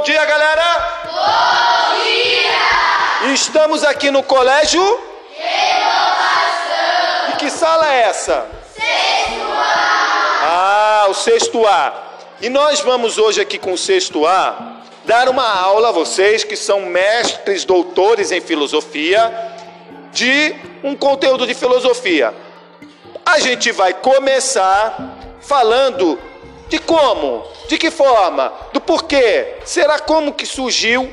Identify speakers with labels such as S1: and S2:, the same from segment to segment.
S1: bom dia, galera! Bom dia! Estamos aqui no colégio Renovação. E que sala é essa? Sexto A. Ah, o sexto A. E nós vamos hoje aqui com o sexto A dar uma aula a vocês que são mestres, doutores em filosofia, de um conteúdo de filosofia. A gente vai começar falando de como, de que forma, do porquê. Será como que surgiu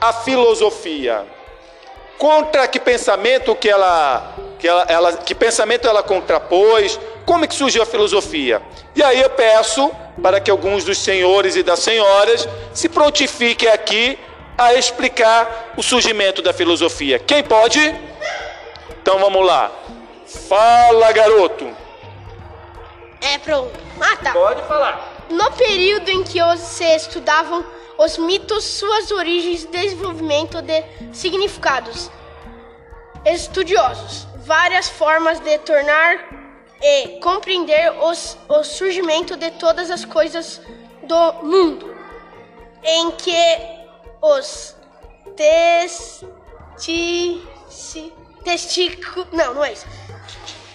S1: a filosofia? Contra que pensamento que ela, que ela, ela que pensamento ela contrapôs? Como que surgiu a filosofia? E aí eu peço para que alguns dos senhores e das senhoras se prontifiquem aqui a explicar o surgimento da filosofia. Quem pode? Então vamos lá. Fala, garoto.
S2: É, pronto. Ah, tá.
S1: Pode falar.
S2: No período em que se estudavam os mitos, suas origens, desenvolvimento de significados estudiosos, várias formas de tornar e compreender os, o surgimento de todas as coisas do mundo, em que os testi, testículos. Não, não é isso.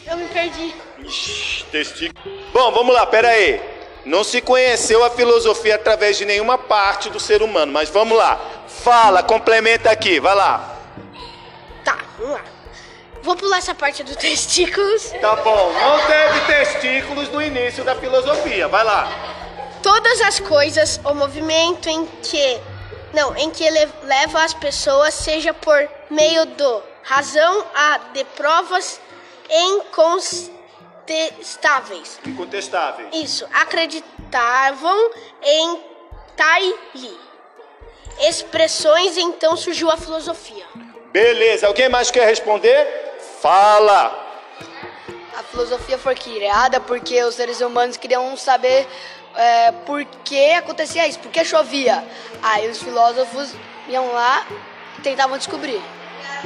S2: Eu me perdi.
S1: Testículo. Bom, vamos lá, pera aí. Não se conheceu a filosofia através de nenhuma parte do ser humano, mas vamos lá. Fala, complementa aqui, vai lá.
S2: Tá, vamos lá. Vou pular essa parte do testículos.
S1: Tá bom, não teve testículos no início da filosofia, vai lá.
S2: Todas as coisas, o movimento em que não, em que leva as pessoas, seja por meio do razão a de provas incontestáveis.
S1: Incontestáveis.
S2: Isso, acreditavam em Taili. Expressões, então surgiu a filosofia.
S1: Beleza, alguém mais quer responder? Fala!
S3: A filosofia foi criada porque os seres humanos queriam saber é, por que acontecia isso, por que chovia. Aí os filósofos iam lá e tentavam descobrir.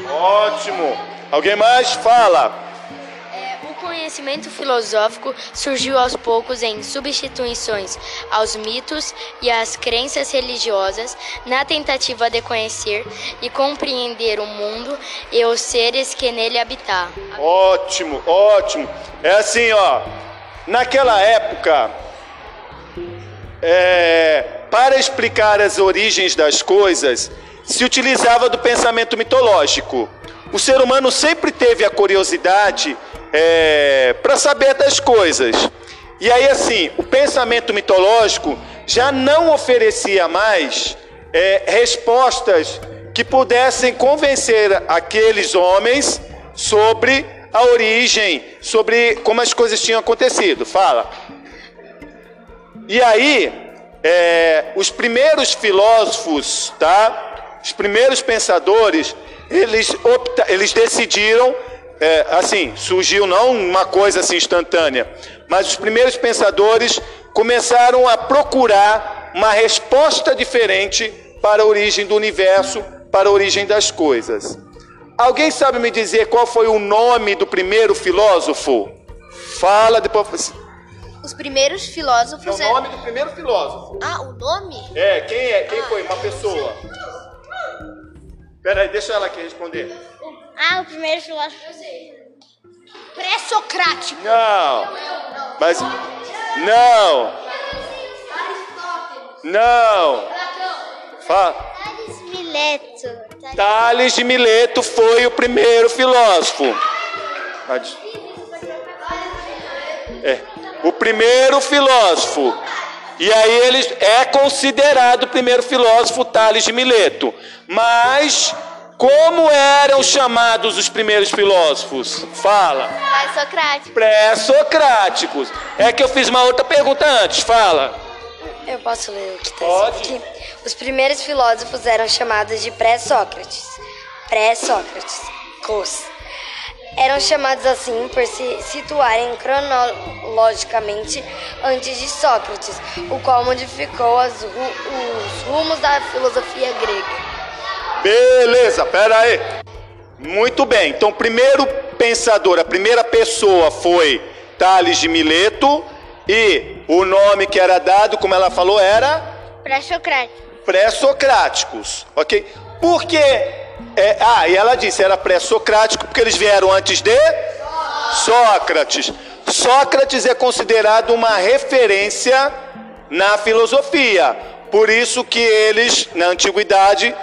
S1: Ótimo! Alguém mais? Fala!
S4: Conhecimento filosófico surgiu aos poucos em substituições aos mitos e às crenças religiosas, na tentativa de conhecer e compreender o mundo e os seres que nele habitam.
S1: Ótimo, ótimo. É assim, ó. Naquela época, é, para explicar as origens das coisas, se utilizava do pensamento mitológico. O ser humano sempre teve a curiosidade é, para saber das coisas. E aí, assim, o pensamento mitológico já não oferecia mais é, respostas que pudessem convencer aqueles homens sobre a origem, sobre como as coisas tinham acontecido. Fala. E aí, é, os primeiros filósofos, tá? Os primeiros pensadores, eles, opta, eles decidiram é, assim, surgiu não uma coisa assim instantânea, mas os primeiros pensadores começaram a procurar uma resposta diferente para a origem do universo, para a origem das coisas. Alguém sabe me dizer qual foi o nome do primeiro filósofo? Fala depois.
S2: Os primeiros filósofos.
S1: É o nome do primeiro filósofo.
S2: Ah, o nome?
S1: É, quem é? Quem ah, foi? Uma pessoa. Peraí, deixa ela aqui responder.
S2: Ah, o primeiro filósofo. Pré-socrático.
S1: Não. Mas. Não. Não. Fala.
S2: Tales Mileto.
S1: Tales de Mileto foi o primeiro filósofo. É, o primeiro filósofo. E aí ele é considerado o primeiro filósofo Tales de Mileto. Mas como eram chamados os primeiros filósofos? Fala.
S2: Pré-socráticos.
S1: Pré-socráticos. É que eu fiz uma outra pergunta antes. Fala.
S3: Eu posso ler o que está
S1: Pode.
S3: aqui? Os primeiros filósofos eram chamados de pré-Sócrates. Pré-Sócrates. Cos. Eram chamados assim por se situarem cronologicamente antes de Sócrates, o qual modificou ru os rumos da filosofia grega.
S1: Beleza, pera aí. Muito bem. Então, o primeiro pensador, a primeira pessoa foi Tales de Mileto e o nome que era dado, como ela falou, era
S2: pré-socrático.
S1: Pré-socráticos, ok? Por que? É, ah, e ela disse, era pré-socrático porque eles vieram antes de Sócrates. Sócrates é considerado uma referência na filosofia. Por isso que eles, na antiguidade,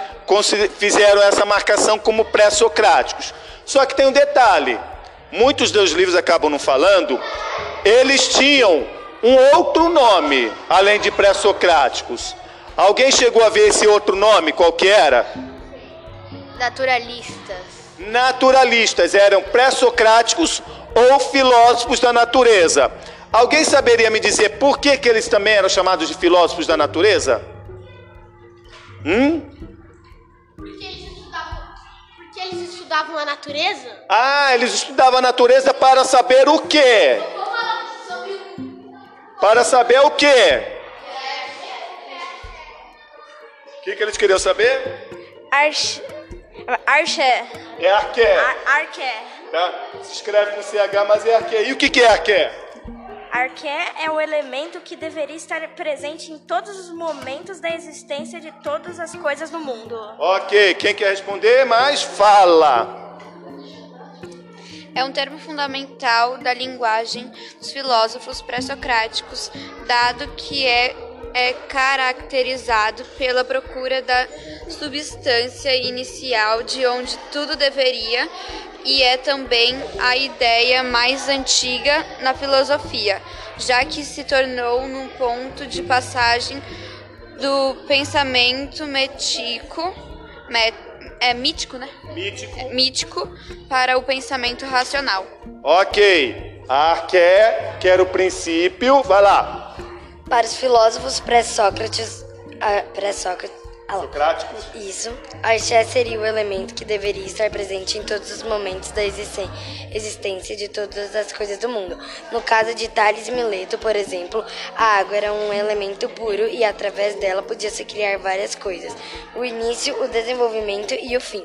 S1: fizeram essa marcação como pré-socráticos. Só que tem um detalhe: muitos dos livros acabam não falando, eles tinham um outro nome, além de pré-socráticos. Alguém chegou a ver esse outro nome? Qual que era?
S4: Naturalistas.
S1: Naturalistas eram pré-socráticos ou filósofos da natureza. Alguém saberia me dizer por que, que eles também eram chamados de filósofos da natureza? Hum?
S2: Eles estudavam a natureza?
S1: Ah, eles estudavam a natureza para saber o quê? Para saber o quê? O que, que eles queriam saber?
S5: Arche. Arche.
S1: É arqué.
S5: Ar, arque.
S1: Tá? Se escreve com CH, mas é arqué. E o que, que é arqué?
S5: Arqué é o elemento que deveria estar presente em todos os momentos da existência de todas as coisas no mundo.
S1: Ok, quem quer responder mais, fala.
S6: É um termo fundamental da linguagem dos filósofos pré-socráticos, dado que é, é caracterizado pela procura da substância inicial de onde tudo deveria e é também a ideia mais antiga na filosofia, já que se tornou num ponto de passagem do pensamento mético, met, é mítico, né?
S1: Mítico.
S6: É, mítico para o pensamento racional.
S1: Ok. Arqué, que era o princípio, vai lá.
S3: Para os filósofos pré-Sócrates, ah, pré-Sócrates,
S1: Socráticos.
S3: Isso. Axé seria o elemento que deveria estar presente em todos os momentos da existência, de todas as coisas do mundo. No caso de Tales Mileto, por exemplo, a água era um elemento puro e através dela podia-se criar várias coisas. O início, o desenvolvimento e o fim.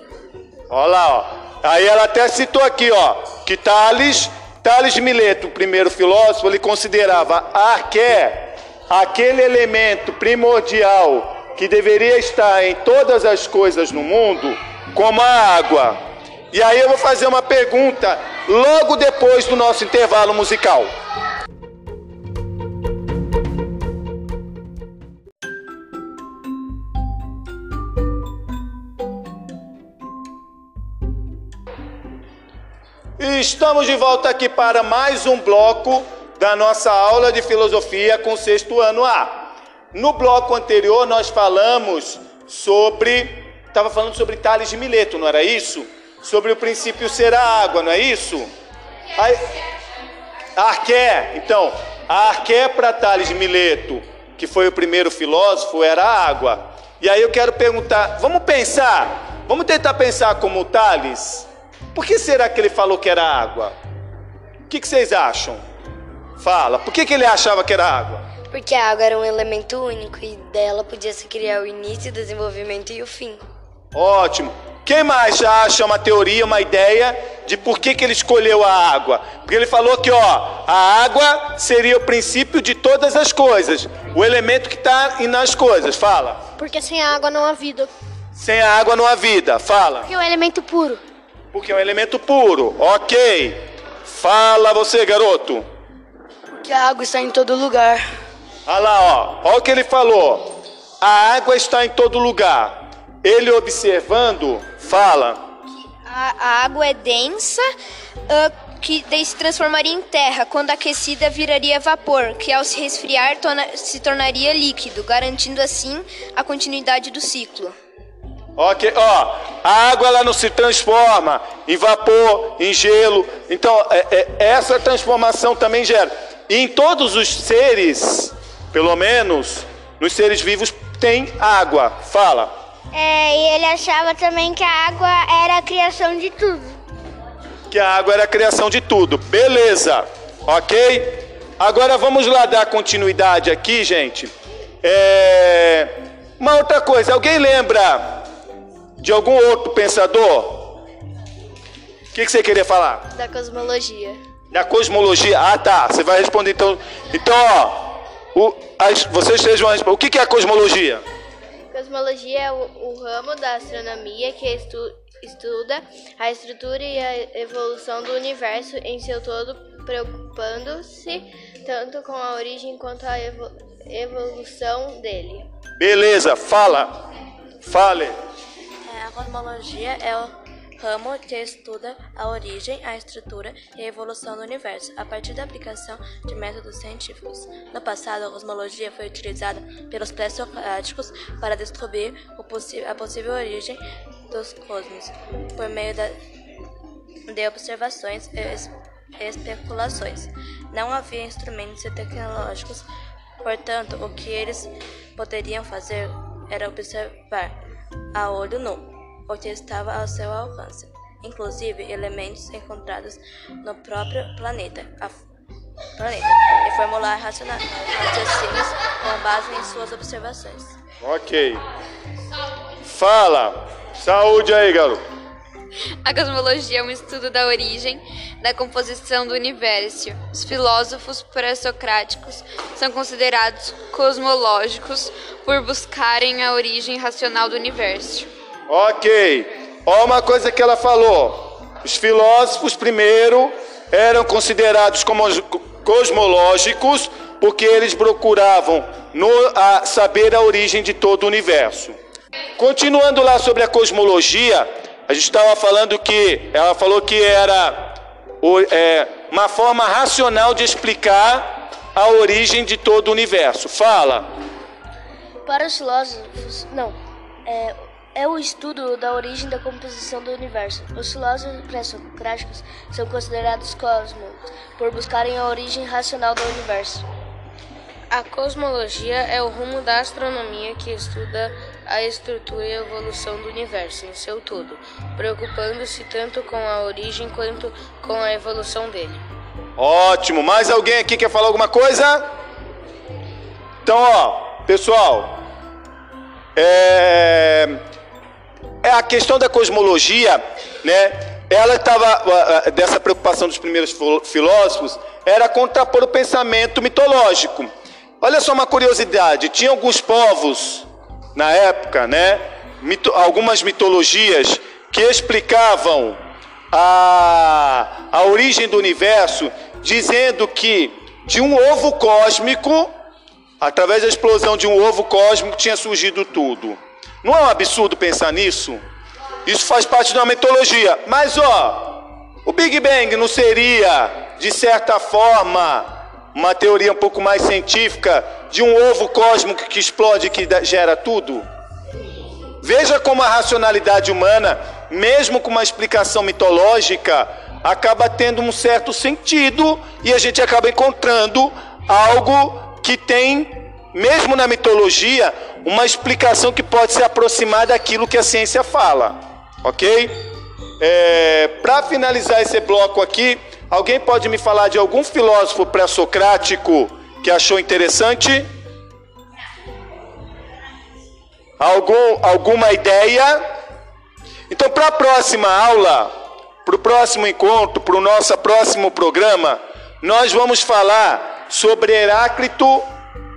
S1: Olha lá, ó. Aí ela até citou aqui, ó, que Tales, Tales Mileto, o primeiro filósofo, ele considerava arqué aquele elemento primordial que deveria estar em todas as coisas no mundo, como a água. E aí eu vou fazer uma pergunta logo depois do nosso intervalo musical. E estamos de volta aqui para mais um bloco da nossa aula de filosofia com o sexto ano A. No bloco anterior nós falamos sobre. Estava falando sobre Tales de Mileto, não era isso? Sobre o princípio ser a água, não é isso? Aí, arqué, então, a arqué para Tales de Mileto, que foi o primeiro filósofo, era a água. E aí eu quero perguntar, vamos pensar, vamos tentar pensar como Tales. Por que será que ele falou que era água? O que, que vocês acham? Fala, por que, que ele achava que era água?
S3: Porque a água era um elemento único e dela podia se criar o início, o desenvolvimento e o fim.
S1: Ótimo. Quem mais já acha uma teoria, uma ideia de por que, que ele escolheu a água? Porque ele falou que ó, a água seria o princípio de todas as coisas, o elemento que está nas coisas. Fala.
S2: Porque sem a água não há vida.
S1: Sem a água não há vida. Fala.
S2: Porque é um elemento puro.
S1: Porque é um elemento puro. Ok. Fala você, garoto.
S7: Porque a água está em todo lugar.
S1: Olha lá, ó. Olha o que ele falou. A água está em todo lugar. Ele observando, fala.
S5: A, a água é densa, uh, que daí se transformaria em terra. Quando aquecida, viraria vapor, que ao se resfriar torna, se tornaria líquido, garantindo assim a continuidade do ciclo.
S1: Ok, ó, a água ela não se transforma em vapor, em gelo. Então, é, é, essa transformação também gera. E em todos os seres pelo menos nos seres vivos tem água. Fala.
S2: É, e ele achava também que a água era a criação de tudo.
S1: Que a água era a criação de tudo. Beleza. Ok? Agora vamos lá dar continuidade aqui, gente. É... Uma outra coisa, alguém lembra de algum outro pensador? O que, que você queria falar?
S4: Da cosmologia.
S1: Da cosmologia. Ah, tá. Você vai responder então. Então, ó. O, as, vocês sejam. O que, que é a cosmologia?
S4: cosmologia é o, o ramo da astronomia que estu, estuda a estrutura e a evolução do universo em seu todo, preocupando-se tanto com a origem quanto a evo, evolução dele.
S1: Beleza, fala. Fale.
S8: É, a cosmologia é o ramo que estuda a origem, a estrutura e a evolução do universo, a partir da aplicação de métodos científicos. No passado, a cosmologia foi utilizada pelos pré-socráticos para descobrir a possível origem dos cosmos, por meio de observações e especulações. Não havia instrumentos tecnológicos, portanto, o que eles poderiam fazer era observar a olho nu o que estava ao seu alcance, inclusive elementos encontrados no próprio planeta, planeta e formular raciocínios com base em suas observações.
S1: Ok. Fala! Saúde aí, garoto!
S6: A cosmologia é um estudo da origem, da composição do universo. Os filósofos pré-socráticos são considerados cosmológicos por buscarem a origem racional do universo.
S1: Ok. Ó uma coisa que ela falou. Os filósofos primeiro eram considerados como cosmológicos porque eles procuravam no, a, saber a origem de todo o universo. Continuando lá sobre a cosmologia, a gente estava falando que ela falou que era é, uma forma racional de explicar a origem de todo o universo. Fala.
S9: Para os filósofos, não. É, é o estudo da origem da composição do universo. Os filósofos pré-socráticos são considerados cosmos por buscarem a origem racional do universo.
S4: A cosmologia é o rumo da astronomia que estuda a estrutura e a evolução do universo em seu todo, preocupando-se tanto com a origem quanto com a evolução dele.
S1: Ótimo! Mais alguém aqui quer falar alguma coisa? Então, ó, pessoal, é, é a questão da cosmologia, né? Ela estava dessa preocupação dos primeiros filósofos era contrapor o pensamento mitológico. Olha só uma curiosidade, tinha alguns povos na época, né? Mito, algumas mitologias que explicavam a, a origem do universo, dizendo que de um ovo cósmico, através da explosão de um ovo cósmico, tinha surgido tudo. Não é um absurdo pensar nisso? Isso faz parte de uma mitologia. Mas ó, o Big Bang não seria, de certa forma, uma teoria um pouco mais científica de um ovo cósmico que explode e que gera tudo? Veja como a racionalidade humana, mesmo com uma explicação mitológica, acaba tendo um certo sentido e a gente acaba encontrando algo que tem mesmo na mitologia, uma explicação que pode se aproximar daquilo que a ciência fala, ok? É, Para finalizar esse bloco aqui, alguém pode me falar de algum filósofo pré-socrático que achou interessante? Algum, alguma ideia? Então, para a próxima aula, para o próximo encontro, para o nosso próximo programa, nós vamos falar sobre Heráclito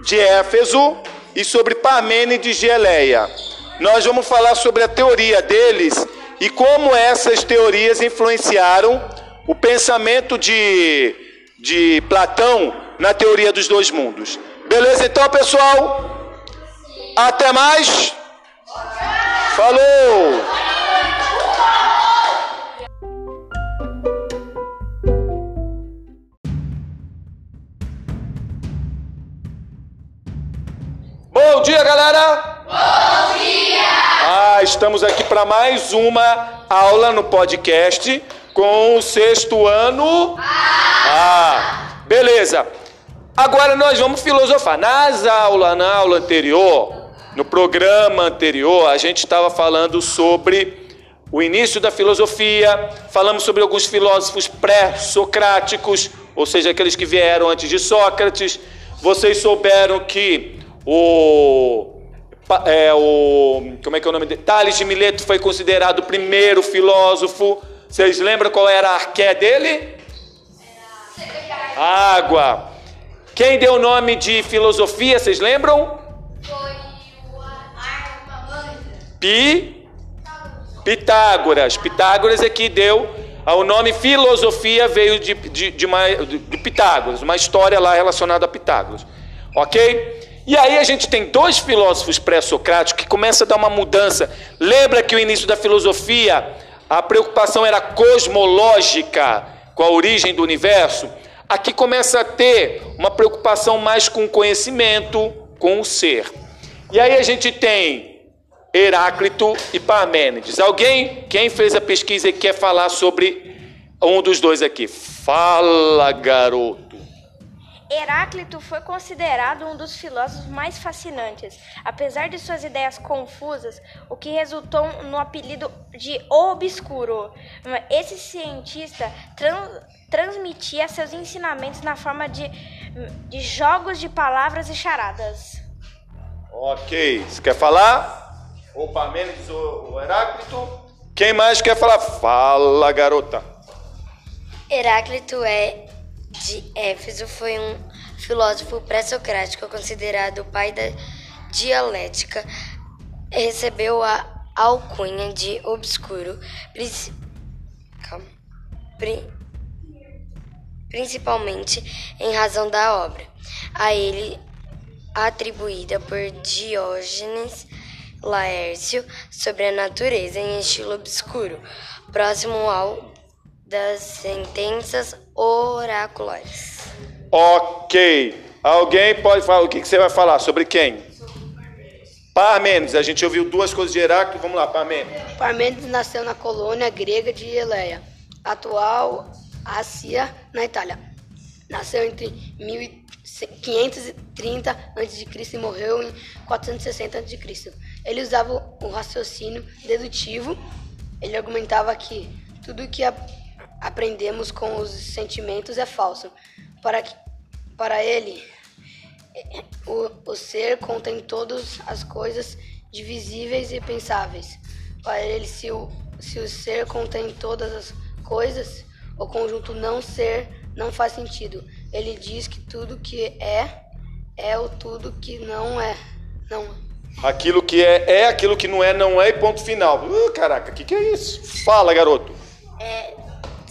S1: de Éfeso e sobre Parmênides de Eleia. Nós vamos falar sobre a teoria deles e como essas teorias influenciaram o pensamento de, de Platão na teoria dos dois mundos. Beleza, então, pessoal? Até mais. Falou! Bom dia, galera!
S10: Bom dia!
S1: Ah, estamos aqui para mais uma aula no podcast com o sexto ano. Ah, beleza. Agora nós vamos filosofar. Nas aulas, na aula anterior, no programa anterior, a gente estava falando sobre o início da filosofia, falamos sobre alguns filósofos pré-socráticos, ou seja, aqueles que vieram antes de Sócrates. Vocês souberam que o, é, o como é que é o nome dele? Tales de Mileto foi considerado o primeiro filósofo. Vocês lembram qual era a arqué dele? Água. Quem deu o nome de filosofia, vocês lembram? Pi, Pitágoras. Pitágoras é que deu o nome filosofia veio de, de, de, uma, de Pitágoras, uma história lá relacionada a Pitágoras. Ok? E aí a gente tem dois filósofos pré-socráticos que começam a dar uma mudança. Lembra que o início da filosofia, a preocupação era cosmológica, com a origem do universo? Aqui começa a ter uma preocupação mais com o conhecimento, com o ser. E aí a gente tem Heráclito e Parmênides. Alguém, quem fez a pesquisa e quer falar sobre um dos dois aqui? Fala, garoto.
S10: Heráclito foi considerado um dos filósofos mais fascinantes, apesar de suas ideias confusas, o que resultou no apelido de Obscuro. Esse cientista trans, transmitia seus ensinamentos na forma de, de jogos de palavras e charadas.
S1: Ok, você quer falar? ou Parmênides ou Heráclito. Quem mais quer falar? Fala, garota.
S3: Heráclito é de Éfeso foi um filósofo pré-socrático considerado o pai da dialética. Recebeu a alcunha de obscuro, principalmente em razão da obra a ele atribuída por Diógenes Laércio sobre a natureza em estilo obscuro, próximo ao das sentenças oraculares.
S1: Ok. Alguém pode falar o que você vai falar sobre quem? Parmênides. A gente ouviu duas coisas de Heráclito. Vamos lá, Parmênides.
S7: Parmênides nasceu na colônia grega de Eleia, atual Ásia, na Itália. Nasceu entre 1530 a.C. e morreu em 460 a.C. Ele usava o raciocínio dedutivo. Ele argumentava que tudo que a, aprendemos com os sentimentos é falso. Para, que, para ele, o, o ser contém todas as coisas divisíveis e pensáveis. Para ele, se o, se o ser contém todas as coisas, o conjunto não ser não faz sentido. Ele diz que tudo que é é o tudo que não é. Não
S1: Aquilo que é, é, aquilo que não é, não é, e ponto final. Uh, caraca, o que, que é isso? Fala, garoto.
S9: É,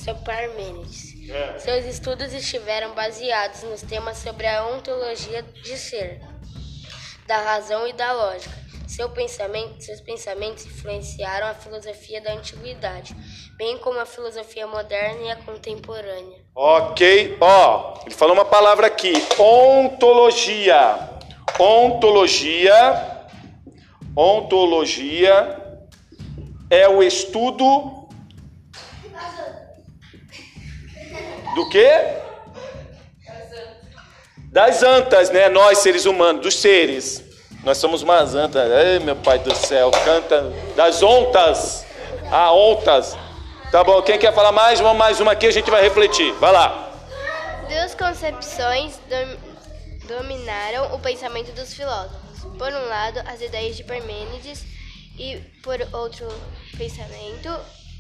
S9: seu Parmênides. É. Seus estudos estiveram baseados nos temas sobre a ontologia de ser, da razão e da lógica. Seu pensamento, seus pensamentos influenciaram a filosofia da antiguidade, bem como a filosofia moderna e a contemporânea.
S1: Ok, ó, ele falou uma palavra aqui: ontologia. Ontologia Ontologia é o estudo do quê? Das antas, né? Nós, seres humanos, dos seres. Nós somos umas antas. Ei, meu pai do céu, canta das ontas. Ah, ontas. Tá bom, quem quer falar mais? Vamos mais uma aqui, a gente vai refletir. Vai lá.
S2: Duas concepções dominaram o pensamento dos filósofos por um lado, as ideias de Parmênides e, por outro, pensamento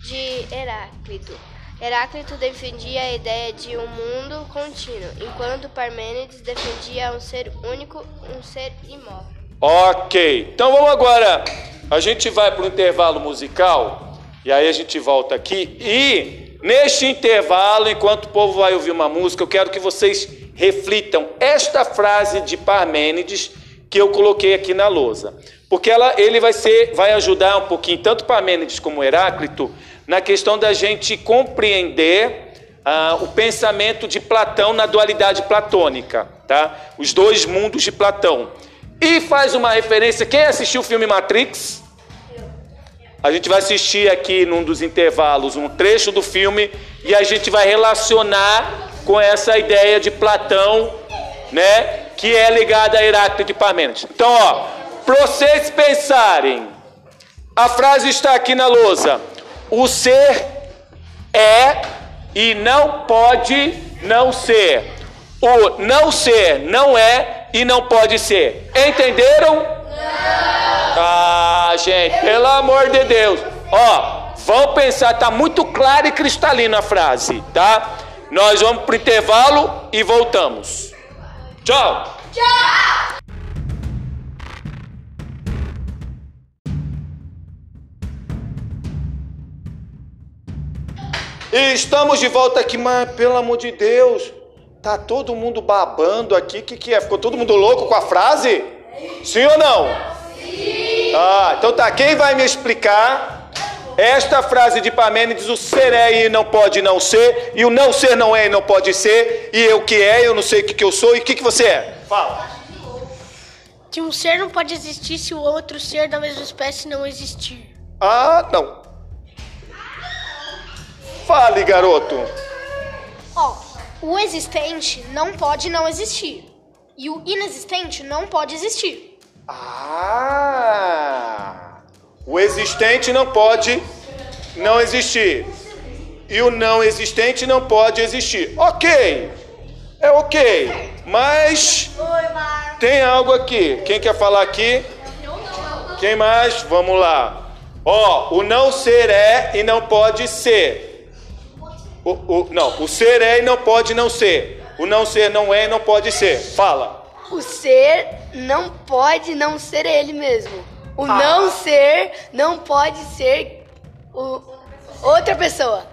S2: de Heráclito. Heráclito defendia a ideia de um mundo contínuo, enquanto Parmênides defendia um ser único, um ser imóvel.
S1: Ok, então vamos agora. A gente vai para o intervalo musical e aí a gente volta aqui. E neste intervalo, enquanto o povo vai ouvir uma música, eu quero que vocês reflitam esta frase de Parmênides que eu coloquei aqui na lousa. Porque ela, ele vai ser, vai ajudar um pouquinho, tanto Parmênides como Heráclito, na questão da gente compreender ah, o pensamento de Platão na dualidade platônica, tá? Os dois mundos de Platão. E faz uma referência. Quem assistiu o filme Matrix? A gente vai assistir aqui num dos intervalos um trecho do filme e a gente vai relacionar com essa ideia de Platão, né? que é ligada a Heráclito de Parmênides. Então, ó, para vocês pensarem, a frase está aqui na lousa. O ser é e não pode não ser. O não ser não é e não pode ser. Entenderam? Não. Ah, gente, pelo amor de Deus. Ó, vão pensar, tá muito clara e cristalina a frase, tá? Nós vamos pro intervalo e voltamos. Tchau! Tchau!。E estamos de volta aqui, mas pelo amor de Deus, tá todo mundo babando aqui. O que, que é? Ficou todo mundo louco com a frase? Sim ou não? Sim. Ah, então tá. Quem vai me explicar esta frase de Parmênides: o ser é e não pode não ser, e o não ser não é e não pode ser, e eu que é, eu não sei o que, que eu sou, e o que, que você é? Fala.
S11: Que um ser não pode existir se o outro ser da mesma espécie não existir.
S1: Ah, não. Fale, garoto.
S11: Ó, o existente não pode não existir. E o inexistente não pode existir.
S1: Ah! O existente não pode não existir. E o não existente não pode existir. Ok. É ok. Mas tem algo aqui. Quem quer falar aqui? Quem mais? Vamos lá. Ó, o não ser é e não pode ser. O, o, não, o ser é e não pode não ser. O não ser não é e não pode ser. Fala.
S7: O ser não pode não ser ele mesmo. O ah. não ser não pode ser o, outra pessoa.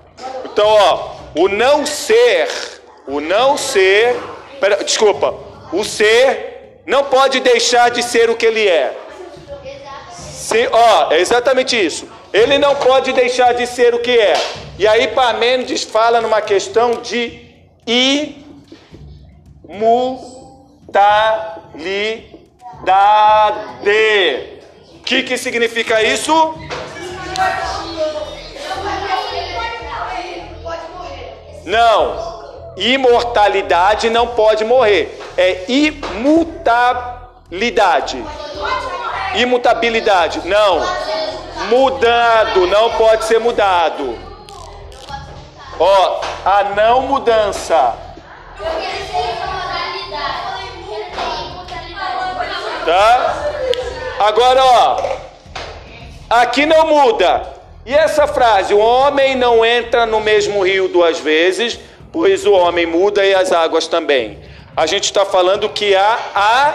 S1: Então, ó, o não ser, o não ser, pera, desculpa, o ser não pode deixar de ser o que ele é. Sim, ó, é exatamente isso. Ele não pode deixar de ser o que é. E aí Parmênides fala numa questão de imutabilidade. O que, que significa isso? Não, imortalidade não pode morrer. É imutabilidade. Imutabilidade, não. Mudado, não pode ser mudado. Ó, a não mudança. Tá? Agora, ó. Aqui não muda. E essa frase, o homem não entra no mesmo rio duas vezes, pois o homem muda e as águas também. A gente está falando que há a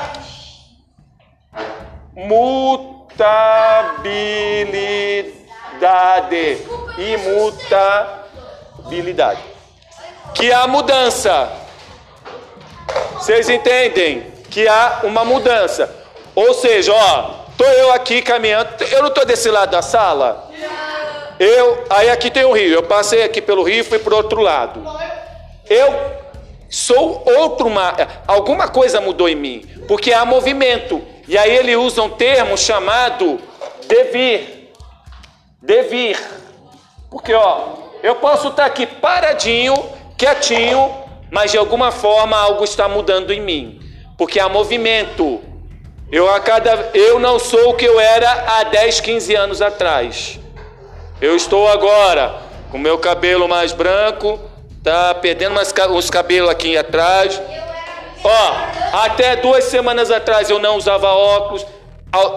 S1: mutabilidade. Imuta habilidade. Que há mudança. Vocês entendem? Que há uma mudança. Ou seja, ó, tô eu aqui caminhando, eu não tô desse lado da sala. Eu, aí aqui tem o rio. Eu passei aqui pelo rio e fui para o outro lado. Eu sou outro mar. Alguma coisa mudou em mim, porque há movimento. E aí ele usa um termo chamado devir. Devir. Porque ó, eu posso estar aqui paradinho, quietinho, mas de alguma forma algo está mudando em mim, porque há movimento. Eu, a cada, eu não sou o que eu era há 10, 15 anos atrás. Eu estou agora com meu cabelo mais branco, tá perdendo umas, uns cabelos aqui atrás. Ó, até duas semanas atrás eu não usava óculos.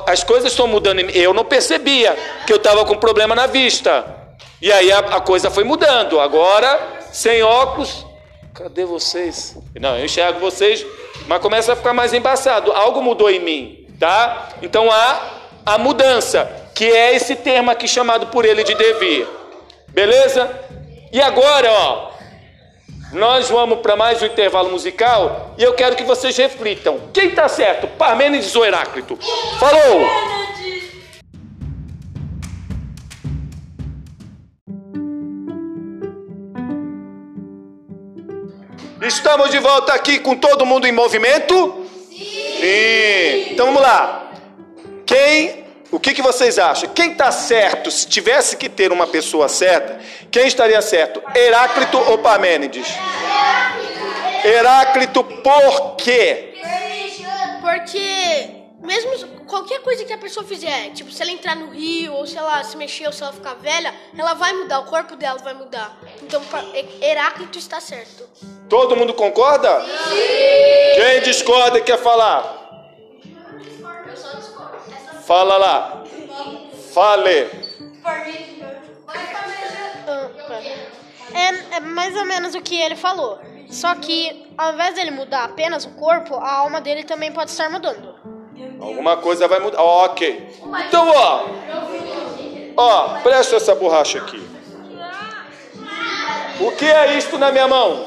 S1: As coisas estão mudando. Eu não percebia que eu estava com problema na vista. E aí a, a coisa foi mudando. Agora, sem óculos, cadê vocês? Não, eu enxergo vocês, mas começa a ficar mais embaçado. Algo mudou em mim, tá? Então há a mudança, que é esse termo aqui chamado por ele de devir. Beleza? E agora, ó, nós vamos para mais um intervalo musical e eu quero que vocês reflitam. Quem está certo? Parmênides ou Heráclito? Falou! Estamos de volta aqui com todo mundo em movimento? Sim. Sim. Então vamos lá. Quem, o que, que vocês acham? Quem está certo? Se tivesse que ter uma pessoa certa, quem estaria certo? Heráclito ou Parmênides? Heráclito, por quê?
S11: Porque mesmo qualquer coisa que a pessoa fizer, tipo, se ela entrar no rio, ou se ela se mexer, ou se ela ficar velha, ela vai mudar, o corpo dela vai mudar. Então, Heráclito está certo.
S1: Todo mundo concorda? Sim. Quem discorda e quer falar? Fala lá. Fale.
S11: É, é mais ou menos o que ele falou. Só que, ao invés dele mudar apenas o corpo, a alma dele também pode estar mudando.
S1: Alguma coisa vai mudar. ok. Então, ó. Ó, presta essa borracha aqui. O que é isto na minha mão?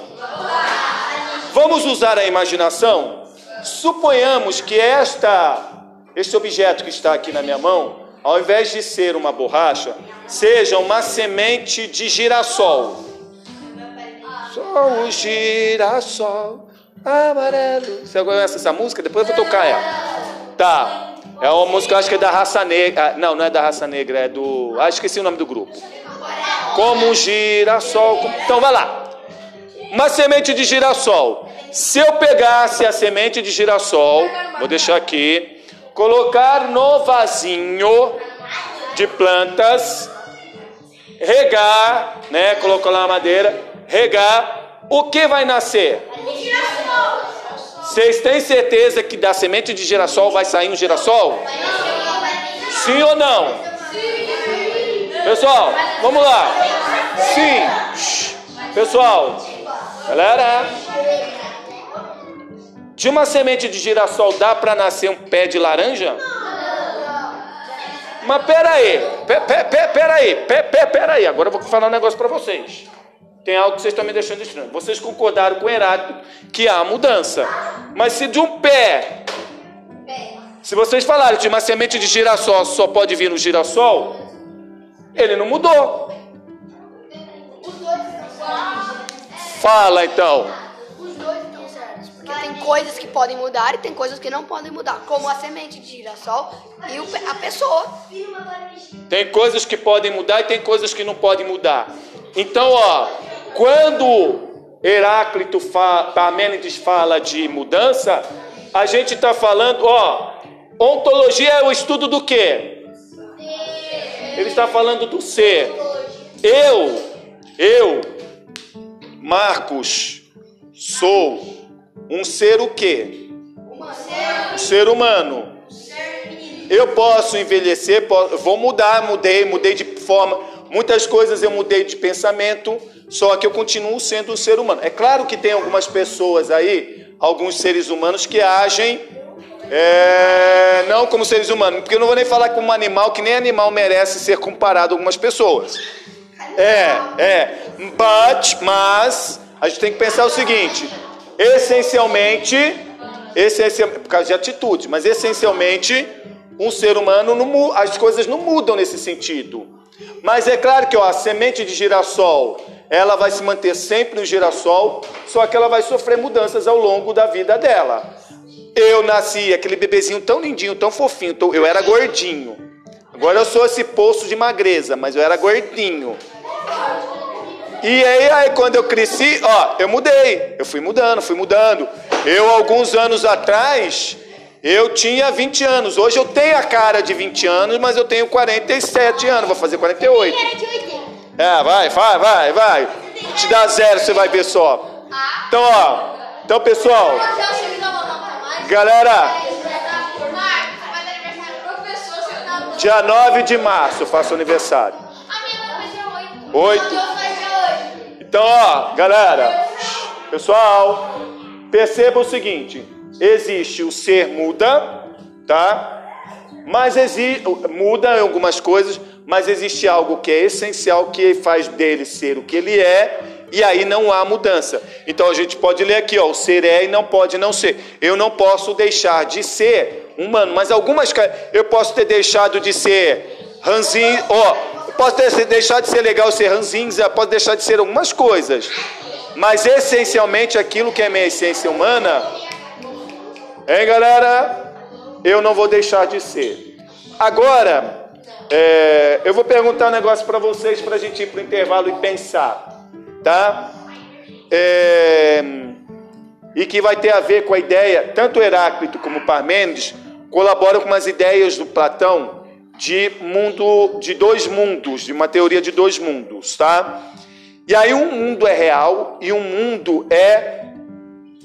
S1: Vamos usar a imaginação? Suponhamos que esta, este objeto que está aqui na minha mão, ao invés de ser uma borracha, seja uma semente de girassol. Só o girassol amarelo. Você conhece essa música? Depois eu vou tocar ela. Tá. É uma música, acho que é da raça negra. Ah, não, não é da raça negra, é do. Ah, esqueci o nome do grupo. Como um girassol. Então vai lá. Uma semente de girassol. Se eu pegasse a semente de girassol, vou deixar aqui, colocar no vasinho de plantas, regar, né? Colocou lá a madeira, regar, o que vai nascer? Vocês têm certeza que da semente de girassol vai sair um girassol? Sim ou não? Pessoal, vamos lá. Sim. Pessoal, galera, de uma semente de girassol dá para nascer um pé de laranja? Mas pera aí, pera, pera, pera aí, pera, pera aí. Agora eu vou falar um negócio para vocês. Tem algo que vocês estão me deixando estranho. Vocês concordaram com Heráclito que há mudança. Mas se de um pé, se vocês falarem de uma semente de girassol só pode vir no girassol, ele não mudou. Fala então.
S7: Tem coisas que podem mudar e tem coisas que não podem mudar. Como a semente de girassol e a pessoa.
S1: Tem coisas que podem mudar e tem coisas que não podem mudar. Então, ó, quando Heráclito fala, Parmênides fala de mudança, a gente está falando, ó, ontologia é o estudo do quê? Ele está falando do ser. Eu, eu, Marcos, sou um ser o quê? Um ser humano. Eu posso envelhecer, posso, vou mudar, mudei, mudei de forma. Muitas coisas eu mudei de pensamento, só que eu continuo sendo um ser humano. É claro que tem algumas pessoas aí, alguns seres humanos que agem é, não como seres humanos, porque eu não vou nem falar como animal, que nem animal merece ser comparado a algumas pessoas. É, é. But, mas, a gente tem que pensar o seguinte: essencialmente, essencialmente por causa de atitude, mas essencialmente, um ser humano, não, as coisas não mudam nesse sentido. Mas é claro que ó, a semente de girassol, ela vai se manter sempre no girassol, só que ela vai sofrer mudanças ao longo da vida dela. Eu nasci aquele bebezinho tão lindinho, tão fofinho, eu era gordinho. Agora eu sou esse poço de magreza, mas eu era gordinho. E aí, aí quando eu cresci, ó, eu mudei. Eu fui mudando, fui mudando. Eu, alguns anos atrás, eu tinha 20 anos. Hoje eu tenho a cara de 20 anos, mas eu tenho 47 anos. Vou fazer 48. É, vai, vai, vai, vai. Te dá zero, você vai ver só. Então, ó. Então, pessoal. Galera. Dia 9 de março eu faço aniversário. Oito. Então, ó, galera, pessoal, perceba o seguinte: existe o ser muda, tá? Mas muda em algumas coisas, mas existe algo que é essencial que faz dele ser o que ele é, e aí não há mudança. Então a gente pode ler aqui, ó, o ser é e não pode não ser. Eu não posso deixar de ser humano, mas algumas eu posso ter deixado de ser ranzinho, ó, Pode deixar de ser legal ser ranzinza, pode deixar de ser algumas coisas. Mas essencialmente aquilo que é minha essência humana, hein galera? Eu não vou deixar de ser. Agora, é, eu vou perguntar um negócio para vocês para a gente ir para o intervalo e pensar, tá? É, e que vai ter a ver com a ideia, tanto Heráclito como Parmênides colaboram com as ideias do Platão de mundo, de dois mundos, de uma teoria de dois mundos, tá? E aí um mundo é real e um mundo é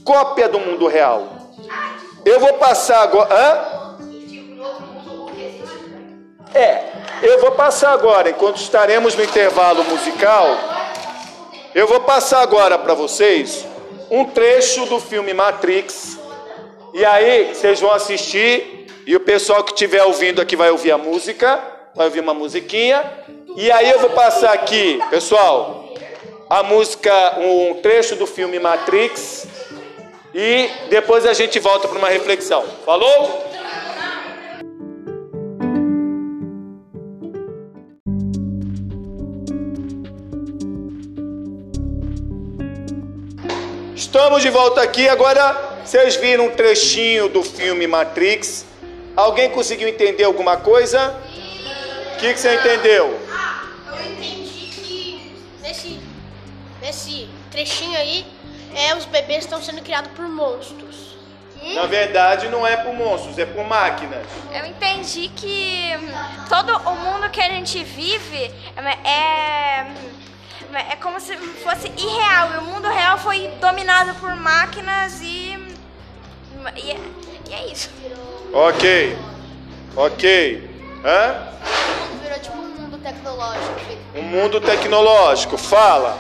S1: cópia do mundo real. Eu vou passar agora. Hã? É, eu vou passar agora, enquanto estaremos no intervalo musical, eu vou passar agora para vocês um trecho do filme Matrix. E aí vocês vão assistir e o pessoal que estiver ouvindo aqui vai ouvir a música, vai ouvir uma musiquinha. E aí eu vou passar aqui, pessoal, a música, um trecho do filme Matrix e depois a gente volta para uma reflexão. Falou? Estamos de volta aqui. Agora vocês viram um trechinho do filme Matrix. Alguém conseguiu entender alguma coisa? O que, que você entendeu?
S2: Eu entendi que nesse, nesse trechinho aí, é, os bebês estão sendo criados por monstros.
S1: Na verdade, não é por monstros, é por máquinas.
S10: Eu entendi que hum, todo o mundo que a gente vive é, é como se fosse irreal. E o mundo real foi dominado por máquinas e. E é, e é isso.
S1: Ok. Ok. Hã?
S4: Virou tipo um mundo tecnológico.
S1: Um mundo tecnológico. Fala.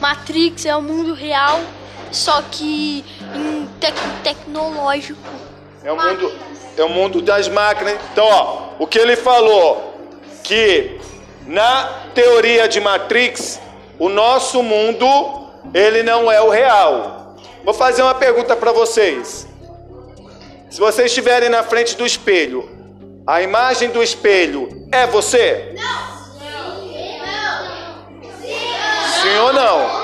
S2: Matrix é o mundo real, só que em tec tecnológico.
S1: É o mundo, é o mundo das máquinas. Então, ó, o que ele falou que na teoria de Matrix, o nosso mundo ele não é o real. Vou fazer uma pergunta para vocês. Se vocês estiverem na frente do espelho, a imagem do espelho é você? Não. Sim ou não?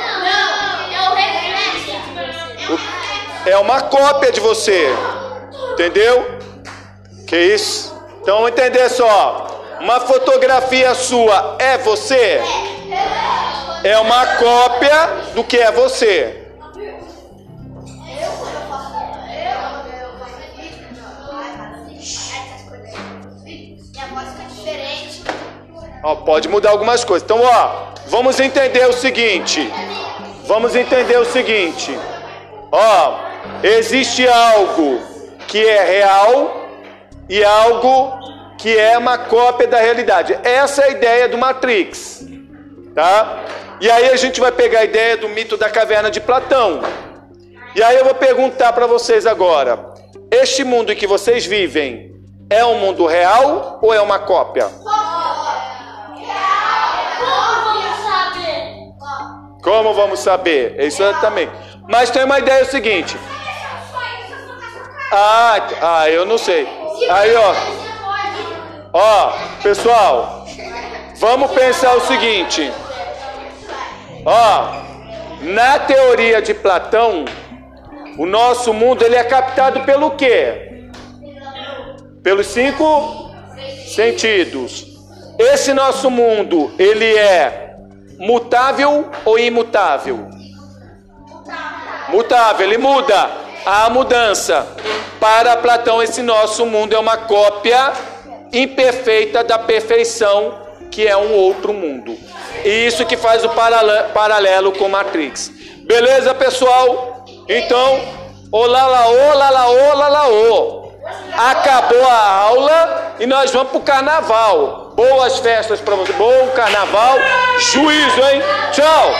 S1: É uma cópia de você. Entendeu? Que isso? Então entender só. Uma fotografia sua é você? É uma cópia do que é você. Ó, pode mudar algumas coisas. Então, ó, vamos entender o seguinte. Vamos entender o seguinte. Ó, existe algo que é real e algo que é uma cópia da realidade. Essa é a ideia do Matrix, tá? E aí a gente vai pegar a ideia do mito da caverna de Platão. E aí eu vou perguntar para vocês agora: este mundo em que vocês vivem é um mundo real ou é uma cópia? Como vamos saber? Isso também. Mas tem uma ideia seguinte. Ah, ah, eu não sei. Aí, ó. Ó, pessoal, vamos pensar o seguinte. Ó, na teoria de Platão, o nosso mundo ele é captado pelo quê? Pelos cinco sentidos. Esse nosso mundo, ele é mutável ou imutável? Mutável, ele muda. Há mudança. Para Platão, esse nosso mundo é uma cópia imperfeita da perfeição, que é um outro mundo. E isso que faz o paralelo com Matrix. Beleza, pessoal? Então, olá lá, olá lá, olá lá, Acabou a aula e nós vamos pro carnaval. Boas festas para você. Bom carnaval. Juízo, hein? Tchau.